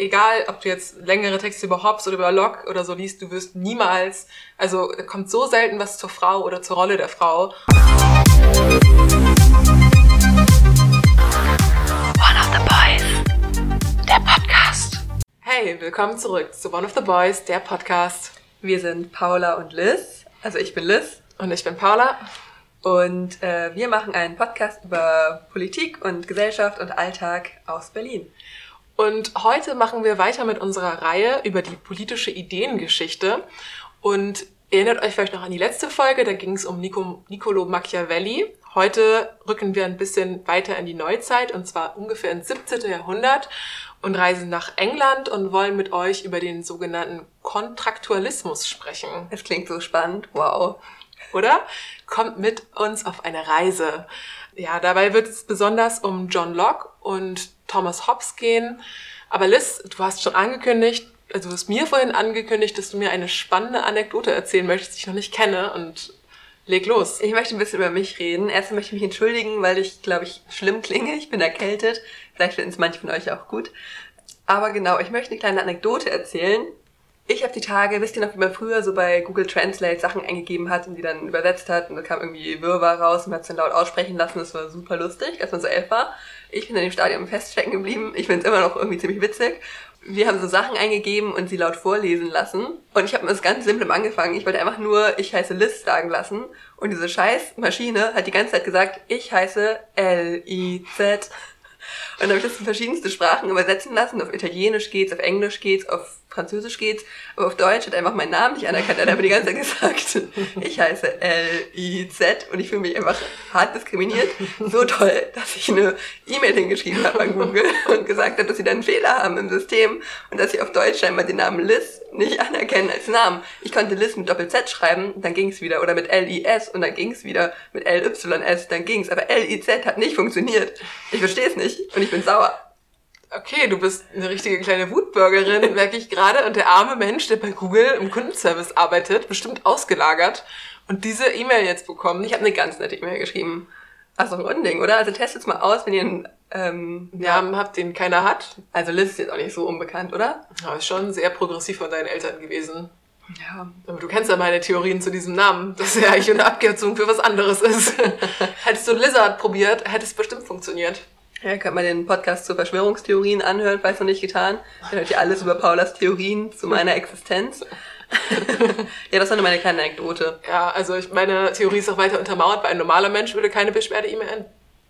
egal, ob du jetzt längere Texte über Hobbes oder über Locke oder so liest, du wirst niemals, also kommt so selten was zur Frau oder zur Rolle der Frau. One of the Boys, der Podcast. Hey, willkommen zurück zu One of the Boys, der Podcast. Wir sind Paula und Liz. Also ich bin Liz. Und ich bin Paula. Und äh, wir machen einen Podcast über Politik und Gesellschaft und Alltag aus Berlin. Und heute machen wir weiter mit unserer Reihe über die politische Ideengeschichte. Und erinnert euch vielleicht noch an die letzte Folge, da ging es um Nico, Niccolo Machiavelli. Heute rücken wir ein bisschen weiter in die Neuzeit, und zwar ungefähr ins 17. Jahrhundert und reisen nach England und wollen mit euch über den sogenannten Kontraktualismus sprechen. Es klingt so spannend, wow. Oder? Kommt mit uns auf eine Reise. Ja, dabei wird es besonders um John Locke und Thomas Hobbes gehen. Aber Liz, du hast schon angekündigt, also du hast mir vorhin angekündigt, dass du mir eine spannende Anekdote erzählen möchtest, die ich noch nicht kenne und leg los. Ich möchte ein bisschen über mich reden. Erstmal möchte ich mich entschuldigen, weil ich, glaube ich, schlimm klinge. Ich bin erkältet. Vielleicht finden es manche von euch auch gut. Aber genau, ich möchte eine kleine Anekdote erzählen. Ich habe die Tage, wisst ihr noch, wie man früher so bei Google Translate Sachen eingegeben hat und die dann übersetzt hat und da kam irgendwie Wirrwarr raus und man hat es dann laut aussprechen lassen. Das war super lustig, als man so elf war. Ich bin in dem Stadion feststecken geblieben. Ich finde es immer noch irgendwie ziemlich witzig. Wir haben so Sachen eingegeben und sie laut vorlesen lassen. Und ich habe mit das ganz Simplem angefangen. Ich wollte einfach nur, ich heiße Liz sagen lassen. Und diese scheiß Maschine hat die ganze Zeit gesagt, ich heiße L-I-Z. Und dann habe ich das in verschiedenste Sprachen übersetzen lassen. Auf Italienisch geht's, auf Englisch geht's, auf Französisch geht's, aber auf Deutsch hat einfach meinen Namen nicht anerkannt. Er hat aber die ganze Zeit gesagt, ich heiße L-I-Z und ich fühle mich einfach hart diskriminiert. So toll, dass ich eine E-Mail hingeschrieben habe an Google und gesagt habe, dass sie da einen Fehler haben im System und dass sie auf Deutsch scheinbar den Namen Liz nicht anerkennen als Namen. Ich konnte Liz mit Doppel-Z schreiben, dann ging's wieder. Oder mit L-I-S und dann ging's wieder. Mit L-Y-S, dann ging's. Aber L-I-Z hat nicht funktioniert. Ich verstehe es nicht und ich bin sauer okay, du bist eine richtige kleine Wutbürgerin, merke ich gerade. Und der arme Mensch, der bei Google im Kundenservice arbeitet, bestimmt ausgelagert und diese E-Mail jetzt bekommen. Ich habe eine ganz nette E-Mail geschrieben. Also ein Unding, oder? Also testet's mal aus, wenn ihr einen ähm, Namen habt, den keiner hat. Also Liz ist jetzt auch nicht so unbekannt, oder? Ja, ist schon sehr progressiv von deinen Eltern gewesen. Ja. Aber du kennst ja meine Theorien zu diesem Namen, dass er eigentlich eine Abkürzung für was anderes ist. Hättest du Lizard probiert, hätte es bestimmt funktioniert. Ja, könnt man den Podcast zu Verschwörungstheorien anhören, falls noch nicht getan. Dann hört ihr alles über Paulas Theorien zu meiner Existenz. ja, das war nur meine kleine Anekdote. Ja, also ich, meine Theorie ist auch weiter untermauert, weil ein normaler Mensch würde keine Beschwerde-E-Mail an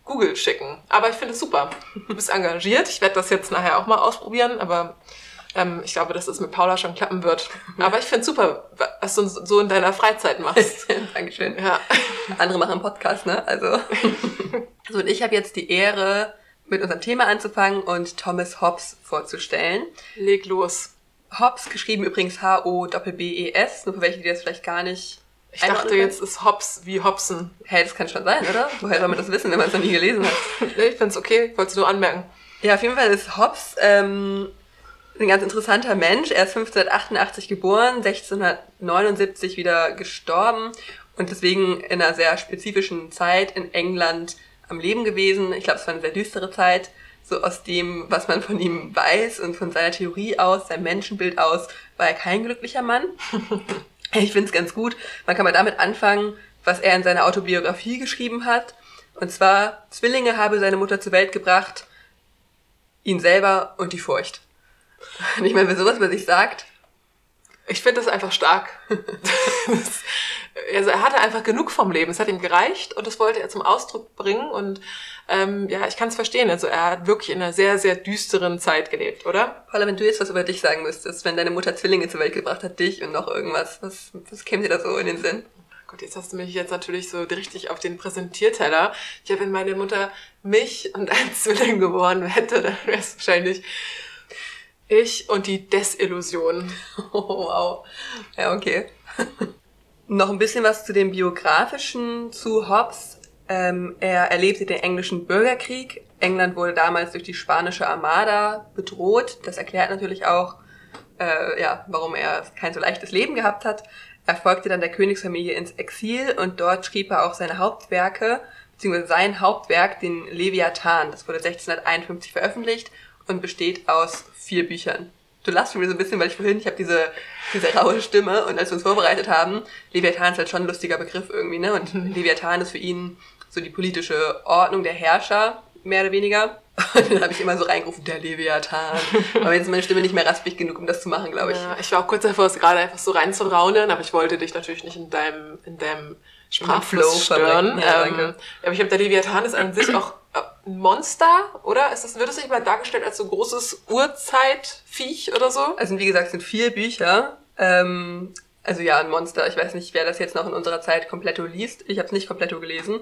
Google schicken. Aber ich finde es super. Du bist engagiert. Ich werde das jetzt nachher auch mal ausprobieren, aber ähm, ich glaube, dass es mit Paula schon klappen wird. Aber ich finde es super, was du so in deiner Freizeit machst. Dankeschön. Ja. Andere machen Podcast, ne? Also. so, und ich habe jetzt die Ehre, mit unserem Thema anzufangen und Thomas Hobbes vorzustellen. Leg los. Hobbes, geschrieben übrigens H-O-B-B-E-S, nur für welche, die das vielleicht gar nicht ich dachte, jetzt ist Hobbs wie Hobson. Hä, hey, das kann schon sein, oder? Woher soll man das wissen, wenn man es noch nie gelesen hat? ich find's okay, ich wollte es nur anmerken. Ja, auf jeden Fall ist Hobbes ähm, ein ganz interessanter Mensch. Er ist 1588 geboren, 1679 wieder gestorben und deswegen in einer sehr spezifischen Zeit in England am Leben gewesen. Ich glaube, es war eine sehr düstere Zeit. So aus dem, was man von ihm weiß und von seiner Theorie aus, seinem Menschenbild aus, war er kein glücklicher Mann. ich finde es ganz gut. Man kann mal damit anfangen, was er in seiner Autobiografie geschrieben hat. Und zwar, Zwillinge habe seine Mutter zur Welt gebracht, ihn selber und die Furcht. Und ich meine, wenn sowas über sich sagt, ich finde das einfach stark. also er hatte einfach genug vom Leben. Es hat ihm gereicht und das wollte er zum Ausdruck bringen. Und ähm, ja, ich kann es verstehen. Also er hat wirklich in einer sehr, sehr düsteren Zeit gelebt, oder? Paula, wenn du jetzt was über dich sagen müsstest, wenn deine Mutter Zwillinge zur Welt gebracht hat, dich und noch irgendwas, was, was käme dir da so in den Sinn? Gott, jetzt hast du mich jetzt natürlich so richtig auf den Präsentierteller. Ich habe, wenn meine Mutter mich und ein Zwilling geboren hätte, dann wäre es wahrscheinlich ich und die Desillusion. Oh, wow. Ja, okay. Noch ein bisschen was zu dem biografischen zu Hobbes. Ähm, er erlebte den englischen Bürgerkrieg. England wurde damals durch die spanische Armada bedroht. Das erklärt natürlich auch, äh, ja, warum er kein so leichtes Leben gehabt hat. Er folgte dann der Königsfamilie ins Exil und dort schrieb er auch seine Hauptwerke, beziehungsweise sein Hauptwerk, den Leviathan. Das wurde 1651 veröffentlicht und besteht aus vier Büchern. Du lachst schon wieder so ein bisschen, weil ich vorhin, ich habe diese, diese raue Stimme und als wir uns vorbereitet haben, Leviathan ist halt schon ein lustiger Begriff irgendwie, ne? Und Leviathan ist für ihn so die politische Ordnung der Herrscher, mehr oder weniger. Und dann habe ich immer so reingerufen, der Leviathan. Aber jetzt ist meine Stimme nicht mehr raspig genug, um das zu machen, glaube ich. Ja, ich war auch kurz davor, es gerade einfach so reinzuraunen, aber ich wollte dich natürlich nicht in deinem, in deinem Sprachfluss Flow stören. Ja, ähm, aber ich glaube, der Leviathan ist an sich auch Monster, oder? Ist das, wird es nicht mal dargestellt als so großes Urzeitviech oder so? Also wie gesagt, es sind vier Bücher. Ähm, also ja, ein Monster. Ich weiß nicht, wer das jetzt noch in unserer Zeit kompletto liest. Ich habe es nicht kompletto gelesen.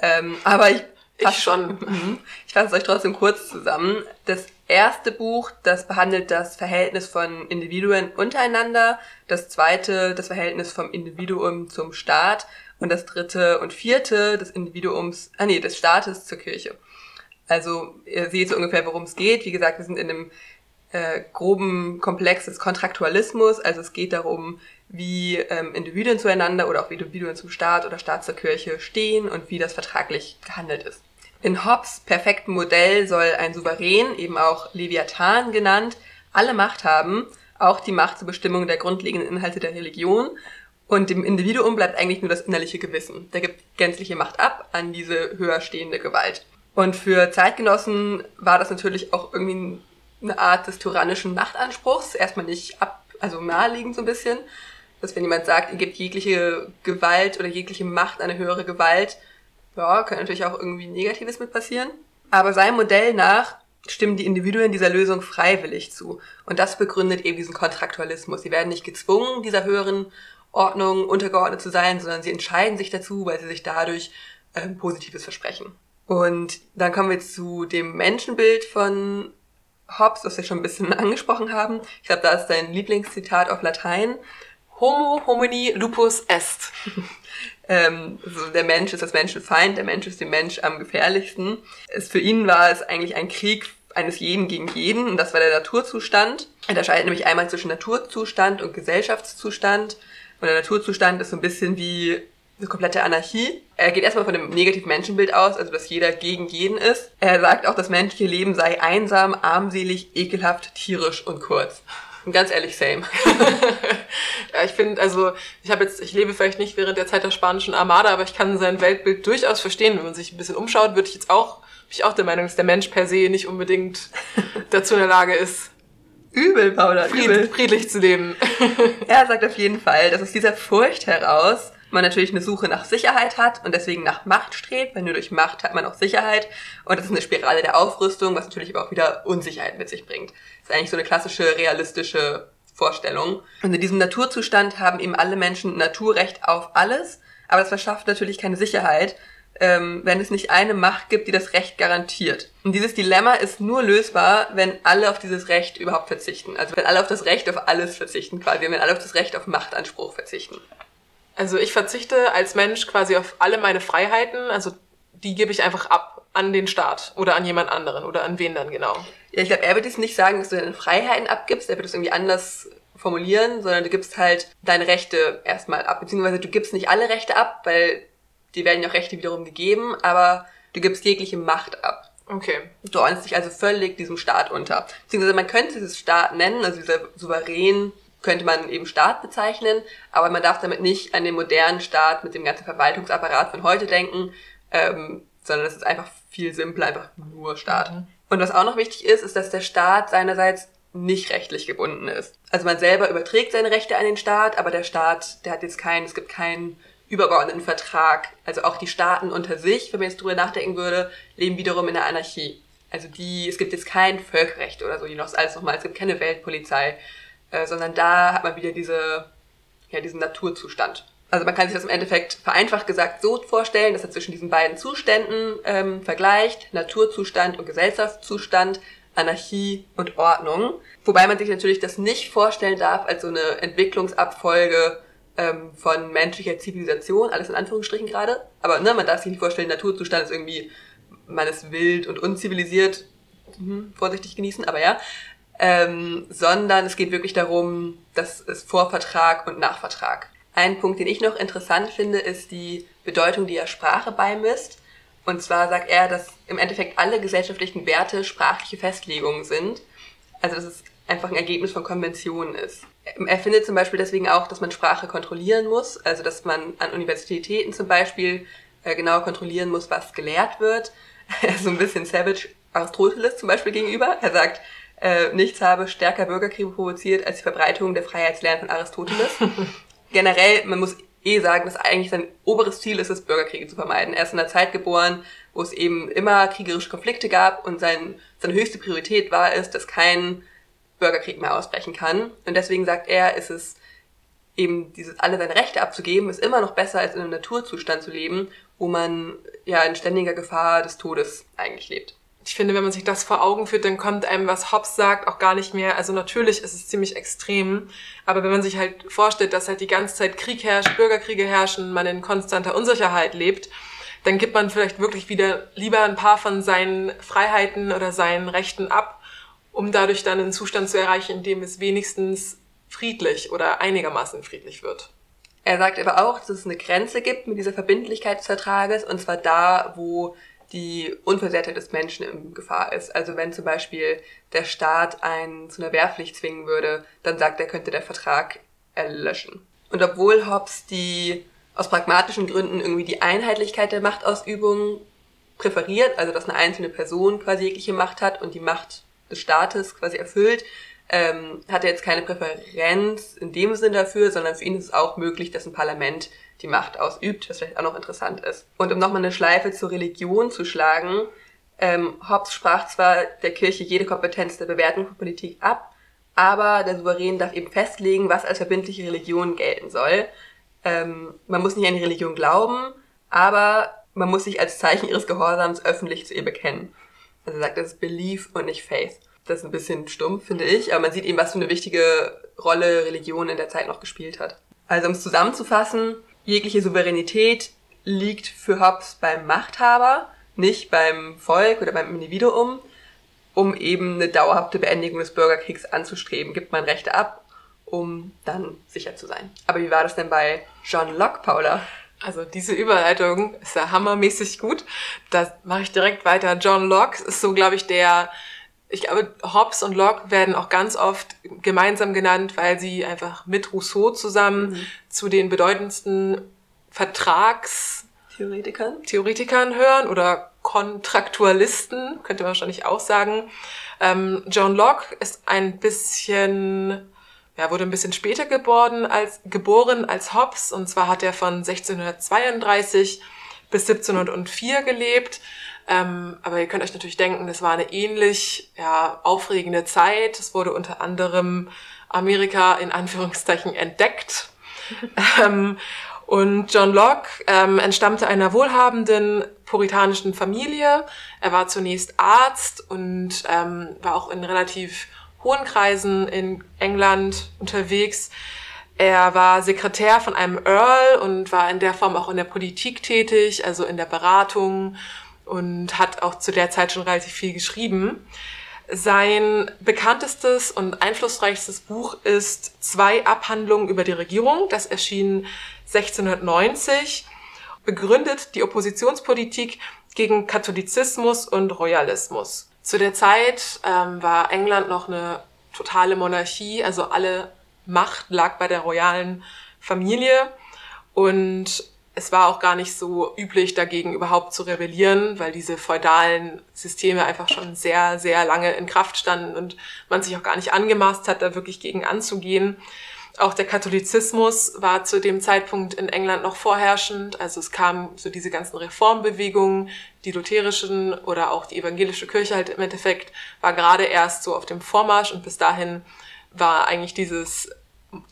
Ähm, aber ich Ich schon. Mhm. Ich fasse es euch trotzdem kurz zusammen. Das erste Buch, das behandelt das Verhältnis von Individuen untereinander. Das zweite, das Verhältnis vom Individuum zum Staat. Und das dritte und vierte des Individuums, ah nee, des Staates zur Kirche. Also ihr seht so ungefähr, worum es geht. Wie gesagt, wir sind in einem äh, groben Komplex des Kontraktualismus. Also es geht darum, wie ähm, Individuen zueinander oder auch Individuen zum Staat oder Staat zur Kirche stehen und wie das vertraglich gehandelt ist. In Hobbes perfektem Modell soll ein Souverän, eben auch Leviathan genannt, alle Macht haben, auch die Macht zur Bestimmung der grundlegenden Inhalte der Religion. Und dem Individuum bleibt eigentlich nur das innerliche Gewissen. Der gibt gänzliche Macht ab an diese höher stehende Gewalt. Und für Zeitgenossen war das natürlich auch irgendwie eine Art des tyrannischen Machtanspruchs. Erstmal nicht ab, also naheliegend so ein bisschen. Dass wenn jemand sagt, ihr gebt jegliche Gewalt oder jegliche Macht eine höhere Gewalt, ja, kann natürlich auch irgendwie Negatives mit passieren. Aber seinem Modell nach stimmen die Individuen dieser Lösung freiwillig zu. Und das begründet eben diesen Kontraktualismus. Sie werden nicht gezwungen, dieser höheren Ordnung untergeordnet zu sein, sondern sie entscheiden sich dazu, weil sie sich dadurch ähm, Positives versprechen. Und dann kommen wir zu dem Menschenbild von Hobbes, das wir schon ein bisschen angesprochen haben. Ich glaube, da ist dein Lieblingszitat auf Latein. Homo homini lupus est. Ähm, so der Mensch ist das Menschenfeind, der Mensch ist dem Mensch am gefährlichsten. Es, für ihn war es eigentlich ein Krieg eines jeden gegen jeden und das war der Naturzustand. Er unterscheidet nämlich einmal zwischen Naturzustand und Gesellschaftszustand. Und der Naturzustand ist so ein bisschen wie eine komplette Anarchie. Er geht erstmal von dem negativen Menschenbild aus, also dass jeder gegen jeden ist. Er sagt auch, das menschliche Leben sei einsam, armselig, ekelhaft, tierisch und kurz. Und ganz ehrlich, same. Ja, ich finde, also ich habe jetzt, ich lebe vielleicht nicht während der Zeit der spanischen Armada, aber ich kann sein Weltbild durchaus verstehen. Wenn man sich ein bisschen umschaut, würde ich jetzt auch, bin ich auch der Meinung, dass der Mensch per se nicht unbedingt dazu in der Lage ist, Übel, Paula, übel. fried, friedlich zu leben. Er sagt auf jeden Fall, dass aus dieser Furcht heraus man natürlich eine Suche nach Sicherheit hat und deswegen nach Macht strebt, weil nur durch Macht hat man auch Sicherheit. Und das ist eine Spirale der Aufrüstung, was natürlich aber auch wieder Unsicherheit mit sich bringt. Das ist eigentlich so eine klassische realistische Vorstellung. Und in diesem Naturzustand haben eben alle Menschen Naturrecht auf alles, aber das verschafft natürlich keine Sicherheit, ähm, wenn es nicht eine Macht gibt, die das Recht garantiert. Und dieses Dilemma ist nur lösbar, wenn alle auf dieses Recht überhaupt verzichten. Also wenn alle auf das Recht auf alles verzichten quasi, wenn alle auf das Recht auf Machtanspruch verzichten. Also ich verzichte als Mensch quasi auf alle meine Freiheiten, also die gebe ich einfach ab an den Staat oder an jemand anderen oder an wen dann genau. Ja, ich glaube, er wird jetzt nicht sagen, dass du deine Freiheiten abgibst, er wird es irgendwie anders formulieren, sondern du gibst halt deine Rechte erstmal ab, beziehungsweise du gibst nicht alle Rechte ab, weil die werden ja auch Rechte wiederum gegeben, aber du gibst jegliche Macht ab. Okay. Du ordnest dich also völlig diesem Staat unter. Beziehungsweise man könnte dieses Staat nennen, also dieser Souverän könnte man eben Staat bezeichnen, aber man darf damit nicht an den modernen Staat mit dem ganzen Verwaltungsapparat von heute denken, ähm, sondern es ist einfach viel simpler, einfach nur Staat. Und was auch noch wichtig ist, ist, dass der Staat seinerseits nicht rechtlich gebunden ist. Also man selber überträgt seine Rechte an den Staat, aber der Staat, der hat jetzt keinen, es gibt keinen übergeordneten Vertrag. Also auch die Staaten unter sich, wenn man jetzt drüber nachdenken würde, leben wiederum in der Anarchie. Also die, es gibt jetzt kein Völkerrecht oder so, die noch alles nochmal, es gibt keine Weltpolizei, äh, sondern da hat man wieder diese, ja, diesen Naturzustand. Also man kann sich das im Endeffekt vereinfacht gesagt so vorstellen, dass er zwischen diesen beiden Zuständen ähm, vergleicht, Naturzustand und Gesellschaftszustand, Anarchie und Ordnung. Wobei man sich natürlich das nicht vorstellen darf als so eine Entwicklungsabfolge ähm, von menschlicher Zivilisation, alles in Anführungsstrichen gerade. Aber ne, man darf sich nicht vorstellen, Naturzustand ist irgendwie, man ist wild und unzivilisiert, mhm, vorsichtig genießen, aber ja. Ähm, sondern es geht wirklich darum, dass es Vorvertrag und Nachvertrag. Ein Punkt, den ich noch interessant finde, ist die Bedeutung, die er Sprache beimisst. Und zwar sagt er, dass im Endeffekt alle gesellschaftlichen Werte sprachliche Festlegungen sind. Also dass es einfach ein Ergebnis von Konventionen ist. Er findet zum Beispiel deswegen auch, dass man Sprache kontrollieren muss, also dass man an Universitäten zum Beispiel äh, genau kontrollieren muss, was gelehrt wird. so ein bisschen savage Aristoteles zum Beispiel gegenüber. Er sagt, äh, nichts habe stärker Bürgerkriege provoziert als die Verbreitung der Freiheitslehren von Aristoteles. Generell, man muss eh sagen, dass eigentlich sein oberes Ziel ist es, Bürgerkriege zu vermeiden. Er ist in einer Zeit geboren, wo es eben immer kriegerische Konflikte gab und sein, seine höchste Priorität war es, dass kein Bürgerkrieg mehr ausbrechen kann. Und deswegen sagt er, ist es eben dieses alle seine Rechte abzugeben, ist immer noch besser als in einem Naturzustand zu leben, wo man ja in ständiger Gefahr des Todes eigentlich lebt ich finde, wenn man sich das vor Augen führt, dann kommt einem, was Hobbes sagt, auch gar nicht mehr. Also natürlich ist es ziemlich extrem, aber wenn man sich halt vorstellt, dass halt die ganze Zeit Krieg herrscht, Bürgerkriege herrschen, man in konstanter Unsicherheit lebt, dann gibt man vielleicht wirklich wieder lieber ein paar von seinen Freiheiten oder seinen Rechten ab, um dadurch dann einen Zustand zu erreichen, in dem es wenigstens friedlich oder einigermaßen friedlich wird. Er sagt aber auch, dass es eine Grenze gibt mit dieser Verbindlichkeit des Vertrages, und zwar da, wo die Unversehrtheit des Menschen in Gefahr ist. Also wenn zum Beispiel der Staat einen zu einer Wehrpflicht zwingen würde, dann sagt er, könnte der Vertrag erlöschen. Und obwohl Hobbes die aus pragmatischen Gründen irgendwie die Einheitlichkeit der Machtausübung präferiert, also dass eine einzelne Person quasi jegliche Macht hat und die Macht des Staates quasi erfüllt, ähm, hat er jetzt keine Präferenz in dem Sinn dafür, sondern für ihn ist es auch möglich, dass ein Parlament die Macht ausübt, was vielleicht auch noch interessant ist. Und um nochmal eine Schleife zur Religion zu schlagen, ähm, Hobbes sprach zwar der Kirche jede Kompetenz der Bewertung von Politik ab, aber der Souverän darf eben festlegen, was als verbindliche Religion gelten soll. Ähm, man muss nicht an die Religion glauben, aber man muss sich als Zeichen ihres Gehorsams öffentlich zu ihr bekennen. Also er sagt, das ist Belief und nicht Faith. Das ist ein bisschen stumpf, finde ich, aber man sieht eben, was für eine wichtige Rolle Religion in der Zeit noch gespielt hat. Also um es zusammenzufassen, jegliche Souveränität liegt für Hobbes beim Machthaber, nicht beim Volk oder beim Individuum. Um eben eine dauerhafte Beendigung des Bürgerkriegs anzustreben, gibt man Rechte ab, um dann sicher zu sein. Aber wie war das denn bei John Locke, Paula? Also diese Überleitung ist ja hammermäßig gut. Da mache ich direkt weiter. John Locke ist so, glaube ich, der ich glaube, Hobbes und Locke werden auch ganz oft gemeinsam genannt, weil sie einfach mit Rousseau zusammen mhm. zu den bedeutendsten Vertragstheoretikern Theoretikern hören oder Kontraktualisten, könnte man wahrscheinlich auch sagen. Ähm, John Locke ist ein bisschen, ja, wurde ein bisschen später geboren als, geboren als Hobbes, und zwar hat er von 1632 bis 1704 gelebt ähm, aber ihr könnt euch natürlich denken, das war eine ähnlich ja, aufregende Zeit. Es wurde unter anderem Amerika in Anführungszeichen entdeckt. ähm, und John Locke ähm, entstammte einer wohlhabenden puritanischen Familie. Er war zunächst Arzt und ähm, war auch in relativ hohen Kreisen in England unterwegs. Er war Sekretär von einem Earl und war in der Form auch in der Politik tätig, also in der Beratung und hat auch zu der Zeit schon relativ viel geschrieben. Sein bekanntestes und einflussreichstes Buch ist Zwei Abhandlungen über die Regierung. Das erschien 1690, begründet die Oppositionspolitik gegen Katholizismus und Royalismus. Zu der Zeit ähm, war England noch eine totale Monarchie, also alle Macht lag bei der royalen Familie und es war auch gar nicht so üblich, dagegen überhaupt zu rebellieren, weil diese feudalen Systeme einfach schon sehr, sehr lange in Kraft standen und man sich auch gar nicht angemaßt hat, da wirklich gegen anzugehen. Auch der Katholizismus war zu dem Zeitpunkt in England noch vorherrschend. Also es kamen so diese ganzen Reformbewegungen, die lutherischen oder auch die evangelische Kirche halt im Endeffekt war gerade erst so auf dem Vormarsch und bis dahin war eigentlich dieses,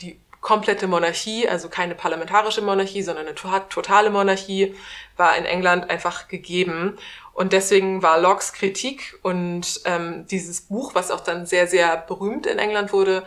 die komplette Monarchie, also keine parlamentarische Monarchie, sondern eine totale Monarchie, war in England einfach gegeben. Und deswegen war Locke's Kritik und ähm, dieses Buch, was auch dann sehr, sehr berühmt in England wurde,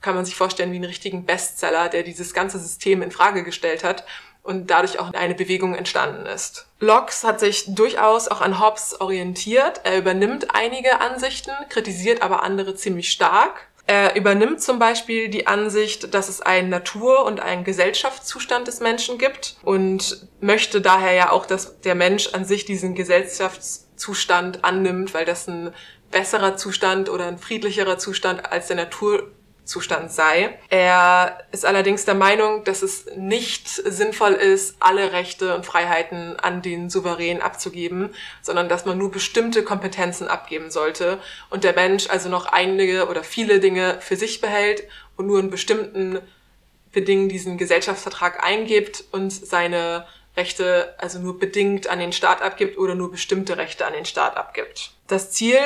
kann man sich vorstellen wie einen richtigen Bestseller, der dieses ganze System in Frage gestellt hat und dadurch auch eine Bewegung entstanden ist. Locke hat sich durchaus auch an Hobbes orientiert. Er übernimmt einige Ansichten, kritisiert aber andere ziemlich stark. Er übernimmt zum Beispiel die Ansicht, dass es einen Natur- und einen Gesellschaftszustand des Menschen gibt und möchte daher ja auch, dass der Mensch an sich diesen Gesellschaftszustand annimmt, weil das ein besserer Zustand oder ein friedlicherer Zustand als der Natur Zustand sei. Er ist allerdings der Meinung, dass es nicht sinnvoll ist, alle Rechte und Freiheiten an den Souverän abzugeben, sondern dass man nur bestimmte Kompetenzen abgeben sollte und der Mensch also noch einige oder viele Dinge für sich behält und nur in bestimmten Bedingungen diesen Gesellschaftsvertrag eingibt und seine Rechte also nur bedingt an den Staat abgibt oder nur bestimmte Rechte an den Staat abgibt. Das Ziel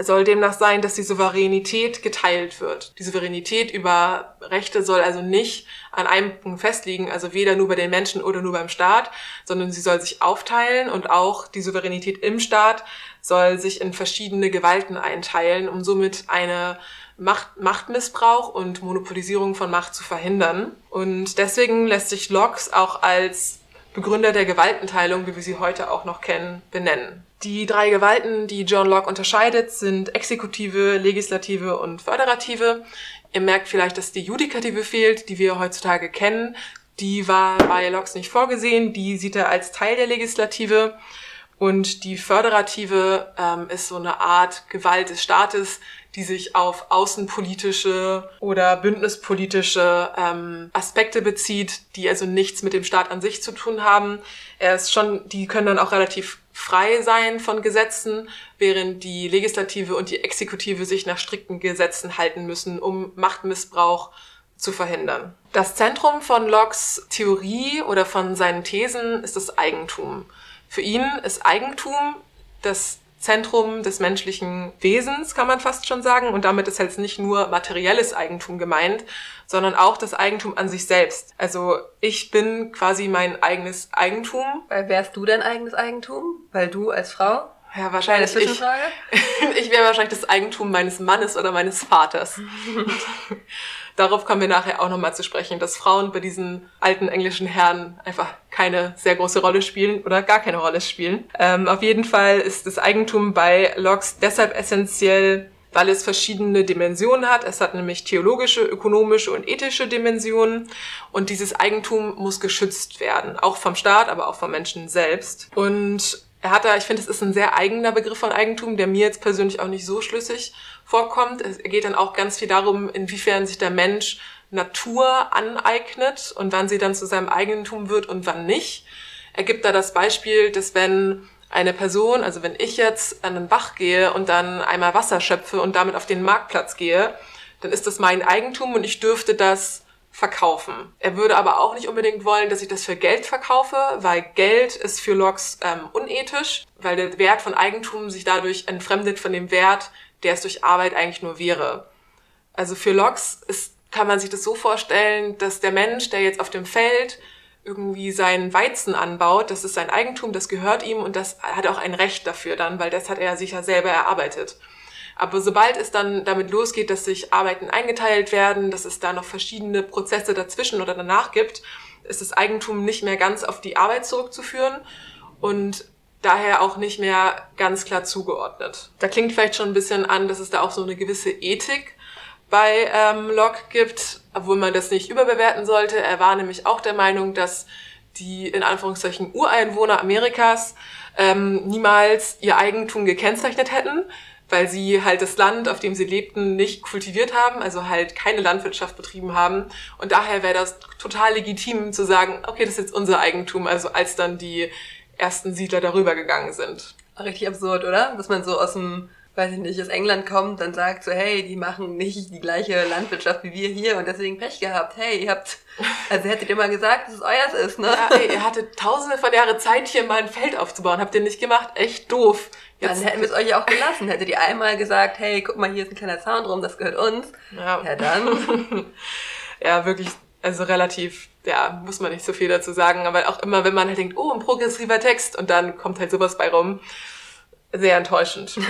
soll demnach sein, dass die Souveränität geteilt wird. Die Souveränität über Rechte soll also nicht an einem Punkt festliegen, also weder nur bei den Menschen oder nur beim Staat, sondern sie soll sich aufteilen und auch die Souveränität im Staat soll sich in verschiedene Gewalten einteilen, um somit eine Macht, Machtmissbrauch und Monopolisierung von Macht zu verhindern. Und deswegen lässt sich Locke auch als Begründer der Gewaltenteilung, wie wir sie heute auch noch kennen, benennen. Die drei Gewalten, die John Locke unterscheidet, sind Exekutive, Legislative und Föderative. Ihr merkt vielleicht, dass die Judikative fehlt, die wir heutzutage kennen. Die war bei Locke nicht vorgesehen, die sieht er als Teil der Legislative. Und die Föderative ähm, ist so eine Art Gewalt des Staates, die sich auf außenpolitische oder bündnispolitische ähm, Aspekte bezieht, die also nichts mit dem Staat an sich zu tun haben. Er ist schon, die können dann auch relativ frei sein von Gesetzen, während die Legislative und die Exekutive sich nach strikten Gesetzen halten müssen, um Machtmissbrauch zu verhindern. Das Zentrum von Locks Theorie oder von seinen Thesen ist das Eigentum. Für ihn ist Eigentum das Zentrum des menschlichen Wesens, kann man fast schon sagen. Und damit ist jetzt nicht nur materielles Eigentum gemeint, sondern auch das Eigentum an sich selbst. Also ich bin quasi mein eigenes Eigentum. Weil wärst du dein eigenes Eigentum? Weil du als Frau? Ja, wahrscheinlich. Ich, ich wäre wahrscheinlich das Eigentum meines Mannes oder meines Vaters. Darauf kommen wir nachher auch nochmal zu sprechen, dass Frauen bei diesen alten englischen Herren einfach keine sehr große Rolle spielen oder gar keine Rolle spielen. Ähm, auf jeden Fall ist das Eigentum bei Locks deshalb essentiell, weil es verschiedene Dimensionen hat. Es hat nämlich theologische, ökonomische und ethische Dimensionen. Und dieses Eigentum muss geschützt werden, auch vom Staat, aber auch vom Menschen selbst. Und er hat da, ich finde, es ist ein sehr eigener Begriff von Eigentum, der mir jetzt persönlich auch nicht so schlüssig vorkommt. Es geht dann auch ganz viel darum, inwiefern sich der Mensch Natur aneignet und wann sie dann zu seinem Eigentum wird und wann nicht. Er gibt da das Beispiel, dass wenn eine Person, also wenn ich jetzt an den Bach gehe und dann einmal Wasser schöpfe und damit auf den Marktplatz gehe, dann ist das mein Eigentum und ich dürfte das verkaufen. Er würde aber auch nicht unbedingt wollen, dass ich das für Geld verkaufe, weil Geld ist für Logs ähm, unethisch, weil der Wert von Eigentum sich dadurch entfremdet von dem Wert, der es durch Arbeit eigentlich nur wäre. Also für Logs ist, kann man sich das so vorstellen, dass der Mensch, der jetzt auf dem Feld irgendwie seinen Weizen anbaut, das ist sein Eigentum, das gehört ihm und das hat auch ein Recht dafür dann, weil das hat er sich ja selber erarbeitet. Aber sobald es dann damit losgeht, dass sich Arbeiten eingeteilt werden, dass es da noch verschiedene Prozesse dazwischen oder danach gibt, ist das Eigentum nicht mehr ganz auf die Arbeit zurückzuführen und daher auch nicht mehr ganz klar zugeordnet. Da klingt vielleicht schon ein bisschen an, dass es da auch so eine gewisse Ethik bei ähm, Locke gibt, obwohl man das nicht überbewerten sollte. Er war nämlich auch der Meinung, dass die in Anführungszeichen Ureinwohner Amerikas ähm, niemals ihr Eigentum gekennzeichnet hätten, weil sie halt das Land, auf dem sie lebten, nicht kultiviert haben, also halt keine Landwirtschaft betrieben haben. Und daher wäre das total legitim zu sagen, okay, das ist jetzt unser Eigentum, also als dann die ersten Siedler darüber gegangen sind. Richtig absurd, oder? Dass man so aus dem, weiß ich nicht, aus England kommt und sagt so, hey, die machen nicht die gleiche Landwirtschaft wie wir hier und deswegen Pech gehabt. Hey, ihr habt, also hättet ihr mal gesagt, dass es euers ist, ne? Ja, ey, ihr hattet tausende von Jahre Zeit, hier mal ein Feld aufzubauen. Habt ihr nicht gemacht? Echt doof. Jetzt, dann hätten wir es euch ja auch gelassen. Hättet ihr einmal gesagt, hey, guck mal, hier ist ein kleiner Zaun drum, das gehört uns. Ja, ja dann. ja, wirklich, also relativ, ja, muss man nicht so viel dazu sagen, aber auch immer, wenn man halt denkt, oh, ein progressiver Text und dann kommt halt sowas bei rum, sehr enttäuschend.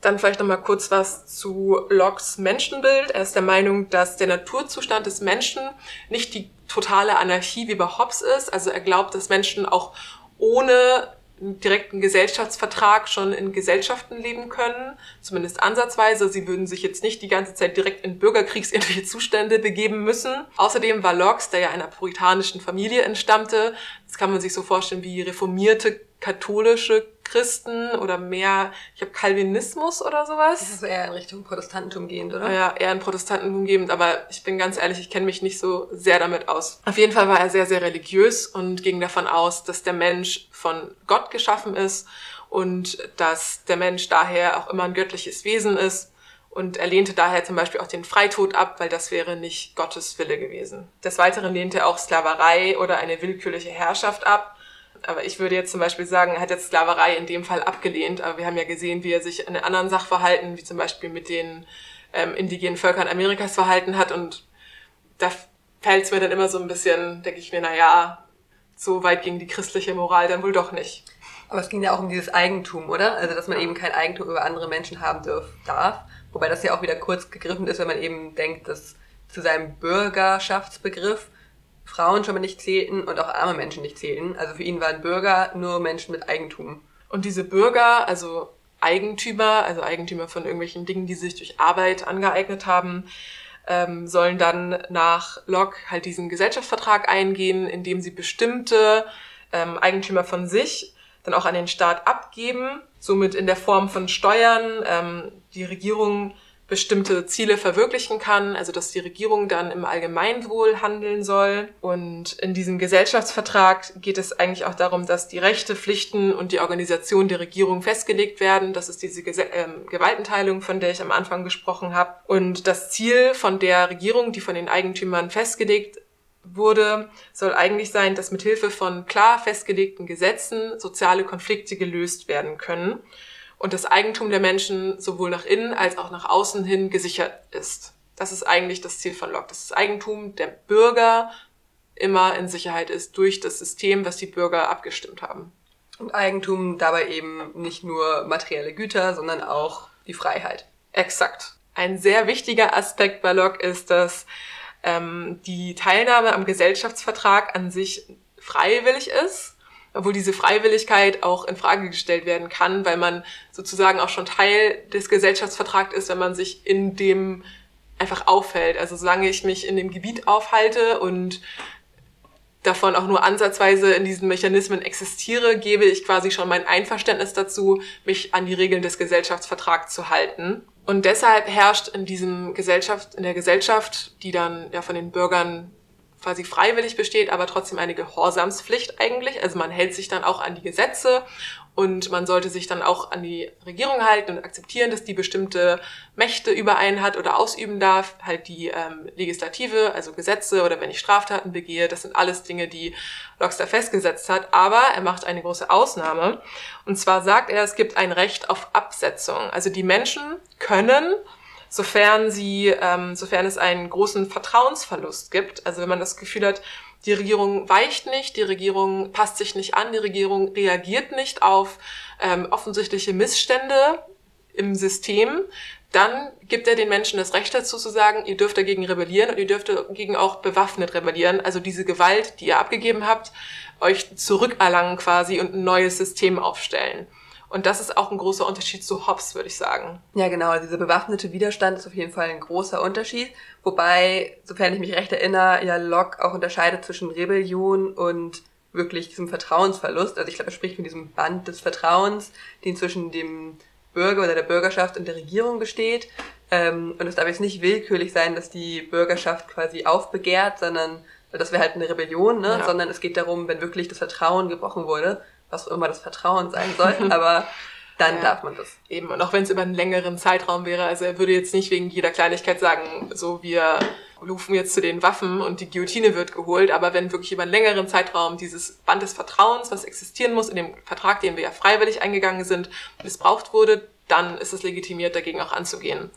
Dann vielleicht nochmal kurz was zu Locks Menschenbild. Er ist der Meinung, dass der Naturzustand des Menschen nicht die totale Anarchie wie bei Hobbes ist. Also er glaubt, dass Menschen auch ohne direkten Gesellschaftsvertrag schon in Gesellschaften leben können, zumindest ansatzweise. Sie würden sich jetzt nicht die ganze Zeit direkt in bürgerkriegsähnliche Zustände begeben müssen. Außerdem war Locke, der ja einer puritanischen Familie entstammte, Das kann man sich so vorstellen wie reformierte katholische Christen oder mehr, ich habe Calvinismus oder sowas. Das ist eher in Richtung Protestantentum gehend, oder? Ja, eher in Protestantentum gehend, aber ich bin ganz ehrlich, ich kenne mich nicht so sehr damit aus. Auf jeden Fall war er sehr, sehr religiös und ging davon aus, dass der Mensch von Gott geschaffen ist und dass der Mensch daher auch immer ein göttliches Wesen ist. Und er lehnte daher zum Beispiel auch den Freitod ab, weil das wäre nicht Gottes Wille gewesen. Des Weiteren lehnte er auch Sklaverei oder eine willkürliche Herrschaft ab aber ich würde jetzt zum Beispiel sagen, er hat jetzt Sklaverei in dem Fall abgelehnt, aber wir haben ja gesehen, wie er sich in anderen Sachverhalten, wie zum Beispiel mit den ähm, indigenen Völkern Amerikas verhalten hat. Und da fällt es mir dann immer so ein bisschen, denke ich mir, na ja, so weit ging die christliche Moral dann wohl doch nicht. Aber es ging ja auch um dieses Eigentum, oder? Also, dass man eben kein Eigentum über andere Menschen haben darf. Wobei das ja auch wieder kurz gegriffen ist, wenn man eben denkt, dass zu seinem Bürgerschaftsbegriff Frauen schon mal nicht zählten und auch arme Menschen nicht zählten. Also für ihn waren Bürger nur Menschen mit Eigentum. Und diese Bürger, also Eigentümer, also Eigentümer von irgendwelchen Dingen, die sich durch Arbeit angeeignet haben, ähm, sollen dann nach Locke halt diesen Gesellschaftsvertrag eingehen, in dem sie bestimmte ähm, Eigentümer von sich dann auch an den Staat abgeben, somit in der Form von Steuern ähm, die Regierung bestimmte Ziele verwirklichen kann, also dass die Regierung dann im Allgemeinwohl handeln soll. Und in diesem Gesellschaftsvertrag geht es eigentlich auch darum, dass die Rechte, Pflichten und die Organisation der Regierung festgelegt werden. Das ist diese Ges äh, Gewaltenteilung, von der ich am Anfang gesprochen habe. Und das Ziel von der Regierung, die von den Eigentümern festgelegt wurde, soll eigentlich sein, dass mithilfe von klar festgelegten Gesetzen soziale Konflikte gelöst werden können und das Eigentum der Menschen sowohl nach innen als auch nach außen hin gesichert ist. Das ist eigentlich das Ziel von Locke, dass das Eigentum der Bürger immer in Sicherheit ist durch das System, was die Bürger abgestimmt haben. Und Eigentum dabei eben nicht nur materielle Güter, sondern auch die Freiheit. Exakt. Ein sehr wichtiger Aspekt bei Locke ist, dass ähm, die Teilnahme am Gesellschaftsvertrag an sich freiwillig ist obwohl diese Freiwilligkeit auch in Frage gestellt werden kann, weil man sozusagen auch schon Teil des Gesellschaftsvertrags ist, wenn man sich in dem einfach aufhält. Also solange ich mich in dem Gebiet aufhalte und davon auch nur ansatzweise in diesen Mechanismen existiere, gebe ich quasi schon mein Einverständnis dazu, mich an die Regeln des Gesellschaftsvertrags zu halten. Und deshalb herrscht in diesem Gesellschaft, in der Gesellschaft, die dann ja von den Bürgern quasi freiwillig besteht, aber trotzdem eine Gehorsamspflicht eigentlich. Also man hält sich dann auch an die Gesetze und man sollte sich dann auch an die Regierung halten und akzeptieren, dass die bestimmte Mächte über einen hat oder ausüben darf. Halt die ähm, Legislative, also Gesetze oder wenn ich Straftaten begehe, das sind alles Dinge, die Lockster festgesetzt hat. Aber er macht eine große Ausnahme. Und zwar sagt er, es gibt ein Recht auf Absetzung. Also die Menschen können sofern sie, ähm, sofern es einen großen Vertrauensverlust gibt. Also wenn man das Gefühl hat, die Regierung weicht nicht, die Regierung passt sich nicht an, die Regierung reagiert nicht auf ähm, offensichtliche Missstände im System, dann gibt er den Menschen das Recht dazu zu sagen, ihr dürft dagegen rebellieren und ihr dürft dagegen auch bewaffnet rebellieren. Also diese Gewalt, die ihr abgegeben habt, euch zurückerlangen quasi und ein neues System aufstellen. Und das ist auch ein großer Unterschied zu Hobbes, würde ich sagen. Ja, genau. Also dieser bewaffnete Widerstand ist auf jeden Fall ein großer Unterschied. Wobei, sofern ich mich recht erinnere, ja Locke auch unterscheidet zwischen Rebellion und wirklich diesem Vertrauensverlust. Also ich glaube, er spricht von diesem Band des Vertrauens, den zwischen dem Bürger oder der Bürgerschaft und der Regierung besteht. Ähm, und es darf jetzt nicht willkürlich sein, dass die Bürgerschaft quasi aufbegehrt, sondern das wäre halt eine Rebellion, ne? Ja. sondern es geht darum, wenn wirklich das Vertrauen gebrochen wurde, was auch immer das Vertrauen sein soll, aber dann ja, darf man das. Eben, und auch wenn es über einen längeren Zeitraum wäre, also er würde jetzt nicht wegen jeder Kleinigkeit sagen, so wir rufen jetzt zu den Waffen und die Guillotine wird geholt, aber wenn wirklich über einen längeren Zeitraum dieses Band des Vertrauens, was existieren muss in dem Vertrag, den wir ja freiwillig eingegangen sind, missbraucht wurde, dann ist es legitimiert, dagegen auch anzugehen.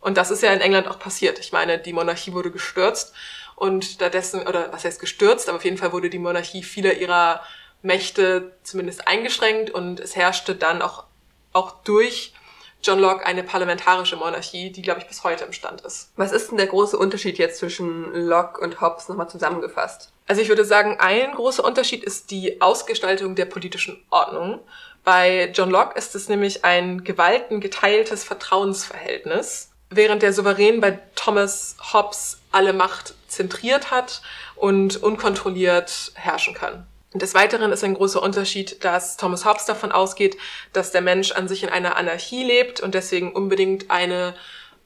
Und das ist ja in England auch passiert. Ich meine, die Monarchie wurde gestürzt und stattdessen, oder was heißt gestürzt, aber auf jeden Fall wurde die Monarchie vieler ihrer Mächte zumindest eingeschränkt und es herrschte dann auch, auch durch John Locke eine parlamentarische Monarchie, die, glaube ich, bis heute im Stand ist. Was ist denn der große Unterschied jetzt zwischen Locke und Hobbes nochmal zusammengefasst? Also ich würde sagen, ein großer Unterschied ist die Ausgestaltung der politischen Ordnung. Bei John Locke ist es nämlich ein gewaltengeteiltes Vertrauensverhältnis, während der Souverän bei Thomas Hobbes alle Macht zentriert hat und unkontrolliert herrschen kann. Des Weiteren ist ein großer Unterschied, dass Thomas Hobbes davon ausgeht, dass der Mensch an sich in einer Anarchie lebt und deswegen unbedingt eine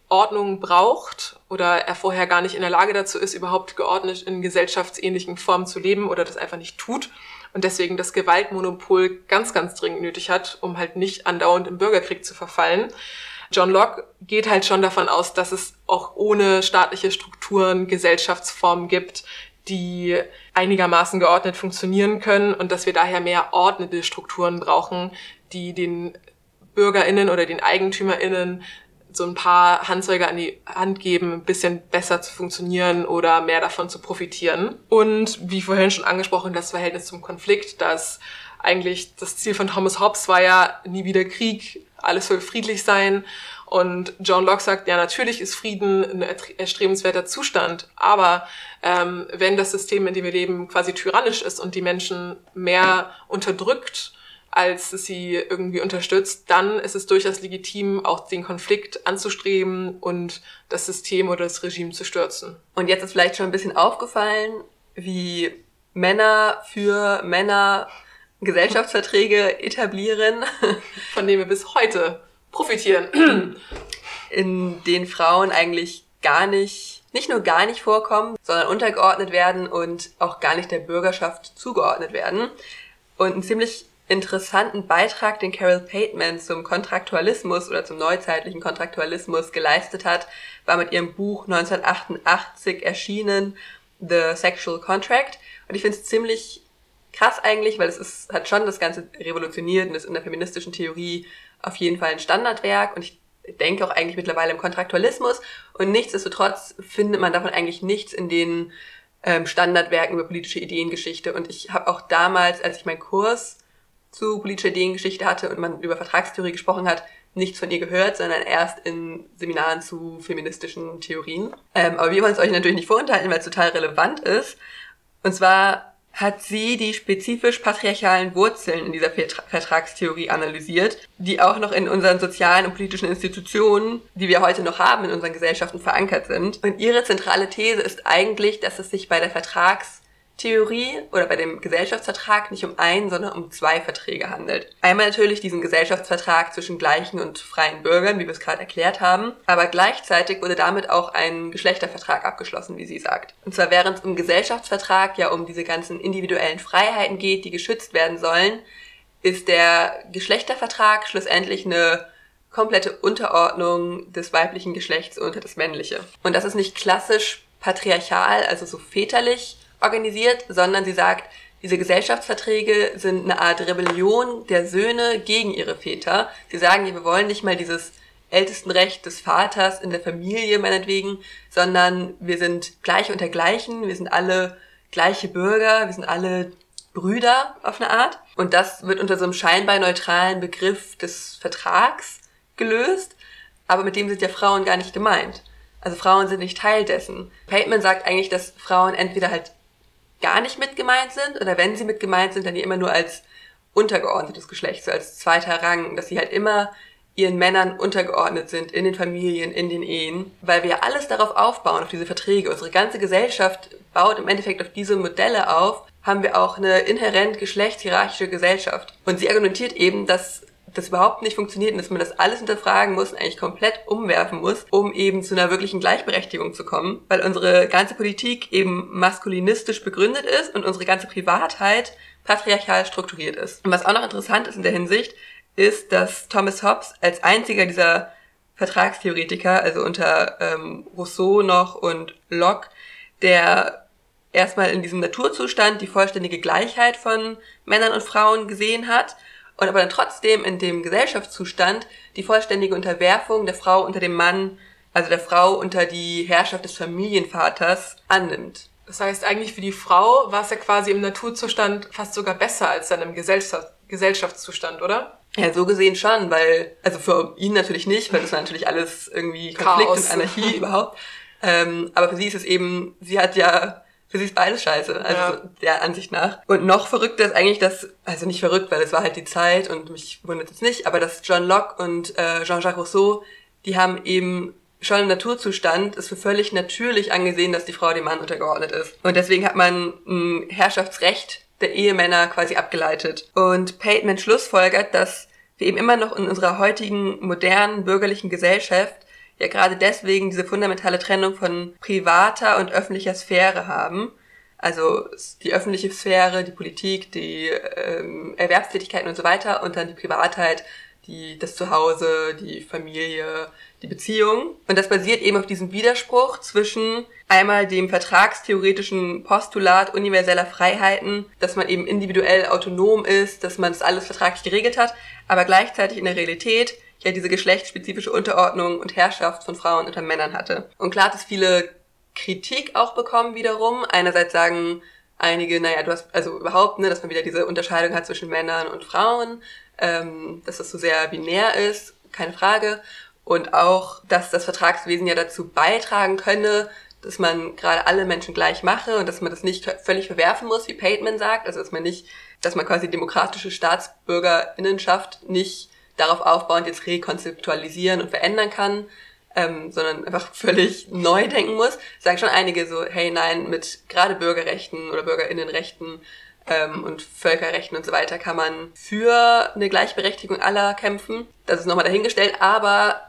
Ordnung braucht oder er vorher gar nicht in der Lage dazu ist, überhaupt geordnet in gesellschaftsähnlichen Formen zu leben oder das einfach nicht tut und deswegen das Gewaltmonopol ganz, ganz dringend nötig hat, um halt nicht andauernd im Bürgerkrieg zu verfallen. John Locke geht halt schon davon aus, dass es auch ohne staatliche Strukturen Gesellschaftsformen gibt, die einigermaßen geordnet funktionieren können und dass wir daher mehr ordnete Strukturen brauchen, die den BürgerInnen oder den EigentümerInnen so ein paar Handzeuge an die Hand geben, ein bisschen besser zu funktionieren oder mehr davon zu profitieren. Und wie vorhin schon angesprochen, das Verhältnis zum Konflikt, dass eigentlich das Ziel von Thomas Hobbes war ja nie wieder Krieg, alles soll friedlich sein. Und John Locke sagt, ja, natürlich ist Frieden ein erstrebenswerter Zustand, aber ähm, wenn das System, in dem wir leben, quasi tyrannisch ist und die Menschen mehr unterdrückt, als sie irgendwie unterstützt, dann ist es durchaus legitim, auch den Konflikt anzustreben und das System oder das Regime zu stürzen. Und jetzt ist vielleicht schon ein bisschen aufgefallen, wie Männer für Männer Gesellschaftsverträge etablieren. Von denen wir bis heute profitieren. In denen Frauen eigentlich gar nicht, nicht nur gar nicht vorkommen, sondern untergeordnet werden und auch gar nicht der Bürgerschaft zugeordnet werden. Und ein ziemlich interessanten Beitrag, den Carol Pateman zum Kontraktualismus oder zum neuzeitlichen Kontraktualismus geleistet hat, war mit ihrem Buch 1988 erschienen, The Sexual Contract. Und ich finde es ziemlich krass eigentlich, weil es ist, hat schon das Ganze revolutioniert und ist in der feministischen Theorie auf jeden Fall ein Standardwerk und ich denke auch eigentlich mittlerweile im Kontraktualismus und nichtsdestotrotz findet man davon eigentlich nichts in den ähm, Standardwerken über politische Ideengeschichte und ich habe auch damals, als ich meinen Kurs zu politischer Ideengeschichte hatte und man über Vertragstheorie gesprochen hat, nichts von ihr gehört, sondern erst in Seminaren zu feministischen Theorien. Ähm, aber wir wollen es euch natürlich nicht vorenthalten, weil es total relevant ist. Und zwar hat sie die spezifisch patriarchalen Wurzeln in dieser Vertragstheorie analysiert, die auch noch in unseren sozialen und politischen Institutionen, die wir heute noch haben, in unseren Gesellschaften verankert sind. Und ihre zentrale These ist eigentlich, dass es sich bei der Vertrags Theorie oder bei dem Gesellschaftsvertrag nicht um einen, sondern um zwei Verträge handelt. Einmal natürlich diesen Gesellschaftsvertrag zwischen gleichen und freien Bürgern, wie wir es gerade erklärt haben, aber gleichzeitig wurde damit auch ein Geschlechtervertrag abgeschlossen, wie sie sagt. Und zwar während es im Gesellschaftsvertrag ja um diese ganzen individuellen Freiheiten geht, die geschützt werden sollen, ist der Geschlechtervertrag schlussendlich eine komplette Unterordnung des weiblichen Geschlechts unter das männliche. Und das ist nicht klassisch patriarchal, also so väterlich, organisiert, sondern sie sagt, diese Gesellschaftsverträge sind eine Art Rebellion der Söhne gegen ihre Väter. Sie sagen, wir wollen nicht mal dieses Ältestenrecht des Vaters in der Familie meinetwegen, sondern wir sind gleich unter Gleichen, wir sind alle gleiche Bürger, wir sind alle Brüder auf eine Art. Und das wird unter so einem scheinbar neutralen Begriff des Vertrags gelöst, aber mit dem sind ja Frauen gar nicht gemeint. Also Frauen sind nicht Teil dessen. Pateman sagt eigentlich, dass Frauen entweder halt gar nicht mit gemeint sind oder wenn sie mit gemeint sind, dann die immer nur als untergeordnetes Geschlecht, so als zweiter Rang, dass sie halt immer ihren Männern untergeordnet sind in den Familien, in den Ehen, weil wir alles darauf aufbauen, auf diese Verträge. Unsere ganze Gesellschaft baut im Endeffekt auf diese Modelle auf, haben wir auch eine inhärent geschlechtshierarchische Gesellschaft. Und sie argumentiert eben, dass das überhaupt nicht funktioniert und dass man das alles hinterfragen muss und eigentlich komplett umwerfen muss, um eben zu einer wirklichen Gleichberechtigung zu kommen, weil unsere ganze Politik eben maskulinistisch begründet ist und unsere ganze Privatheit patriarchal strukturiert ist. Und was auch noch interessant ist in der Hinsicht, ist, dass Thomas Hobbes als einziger dieser Vertragstheoretiker, also unter ähm, Rousseau noch und Locke, der erstmal in diesem Naturzustand die vollständige Gleichheit von Männern und Frauen gesehen hat und aber dann trotzdem in dem Gesellschaftszustand die vollständige Unterwerfung der Frau unter dem Mann, also der Frau unter die Herrschaft des Familienvaters annimmt. Das heißt, eigentlich für die Frau war es ja quasi im Naturzustand fast sogar besser als dann im Gesellschaft Gesellschaftszustand, oder? Ja, so gesehen schon, weil, also für ihn natürlich nicht, weil das war natürlich alles irgendwie Konflikt Chaos. und Anarchie überhaupt. Ähm, aber für sie ist es eben, sie hat ja für sie ist beides scheiße, also ja. der Ansicht nach. Und noch verrückter ist eigentlich, dass, also nicht verrückt, weil es war halt die Zeit und mich wundert es nicht, aber dass John Locke und äh, Jean-Jacques Rousseau, die haben eben schon im Naturzustand ist für völlig natürlich angesehen, dass die Frau dem Mann untergeordnet ist. Und deswegen hat man ein Herrschaftsrecht der Ehemänner quasi abgeleitet. Und Pateman schlussfolgert, dass wir eben immer noch in unserer heutigen modernen bürgerlichen Gesellschaft ja gerade deswegen diese fundamentale Trennung von privater und öffentlicher Sphäre haben. Also die öffentliche Sphäre, die Politik, die ähm, Erwerbstätigkeiten und so weiter und dann die Privatheit, die, das Zuhause, die Familie, die Beziehung. Und das basiert eben auf diesem Widerspruch zwischen einmal dem vertragstheoretischen Postulat universeller Freiheiten, dass man eben individuell autonom ist, dass man das alles vertraglich geregelt hat, aber gleichzeitig in der Realität ja diese geschlechtsspezifische Unterordnung und Herrschaft von Frauen unter Männern hatte. Und klar hat es viele Kritik auch bekommen wiederum. Einerseits sagen einige, naja, du hast also überhaupt, ne, dass man wieder diese Unterscheidung hat zwischen Männern und Frauen, ähm, dass das so sehr binär ist, keine Frage. Und auch, dass das Vertragswesen ja dazu beitragen könne, dass man gerade alle Menschen gleich mache und dass man das nicht völlig verwerfen muss, wie Pateman sagt, also dass man nicht, dass man quasi demokratische Staatsbürgerinnenschaft nicht darauf aufbauend jetzt rekonzeptualisieren und verändern kann, ähm, sondern einfach völlig neu denken muss, sagen schon einige so, hey nein, mit gerade Bürgerrechten oder Bürgerinnenrechten ähm, und Völkerrechten und so weiter kann man für eine Gleichberechtigung aller kämpfen. Das ist nochmal dahingestellt, aber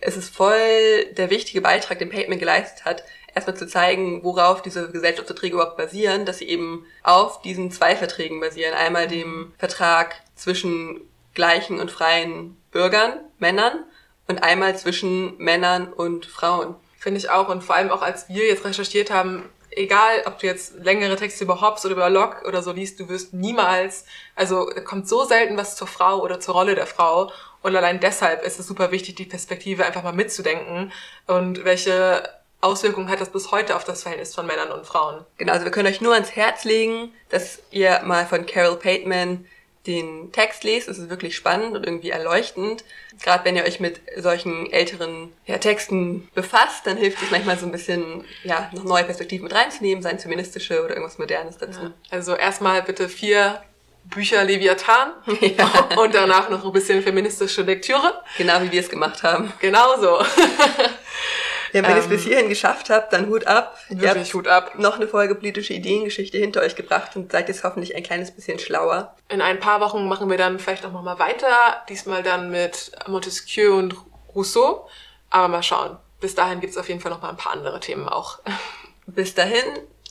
es ist voll der wichtige Beitrag, den Pateman geleistet hat, erstmal zu zeigen, worauf diese Gesellschaftsverträge überhaupt basieren, dass sie eben auf diesen zwei Verträgen basieren. Einmal dem Vertrag zwischen gleichen und freien Bürgern, Männern, und einmal zwischen Männern und Frauen. Finde ich auch. Und vor allem auch als wir jetzt recherchiert haben, egal ob du jetzt längere Texte über Hobbes oder über Locke oder so liest, du wirst niemals, also kommt so selten was zur Frau oder zur Rolle der Frau. Und allein deshalb ist es super wichtig, die Perspektive einfach mal mitzudenken und welche Auswirkungen hat das bis heute auf das Verhältnis von Männern und Frauen. Genau, also wir können euch nur ans Herz legen, dass ihr mal von Carol Pateman den Text lest, es ist wirklich spannend und irgendwie erleuchtend. Gerade wenn ihr euch mit solchen älteren ja, Texten befasst, dann hilft es manchmal so ein bisschen, ja, noch neue Perspektiven mit reinzunehmen, sein feministische oder irgendwas Modernes dazu. Ja. Also erstmal bitte vier Bücher Leviathan ja. und danach noch ein bisschen feministische Lektüre. Genau wie wir es gemacht haben. Genau so. Ja, wenn ähm, ihr es bis hierhin geschafft habt, dann Hut ab. Wirklich Hut ab. Noch eine Folge politische Ideengeschichte hinter euch gebracht und seid jetzt hoffentlich ein kleines bisschen schlauer. In ein paar Wochen machen wir dann vielleicht auch nochmal weiter. Diesmal dann mit Montesquieu und Rousseau. Aber mal schauen. Bis dahin gibt's auf jeden Fall noch mal ein paar andere Themen auch. Bis dahin.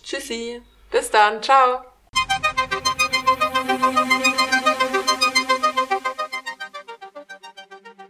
Tschüssi. Bis dann. Ciao.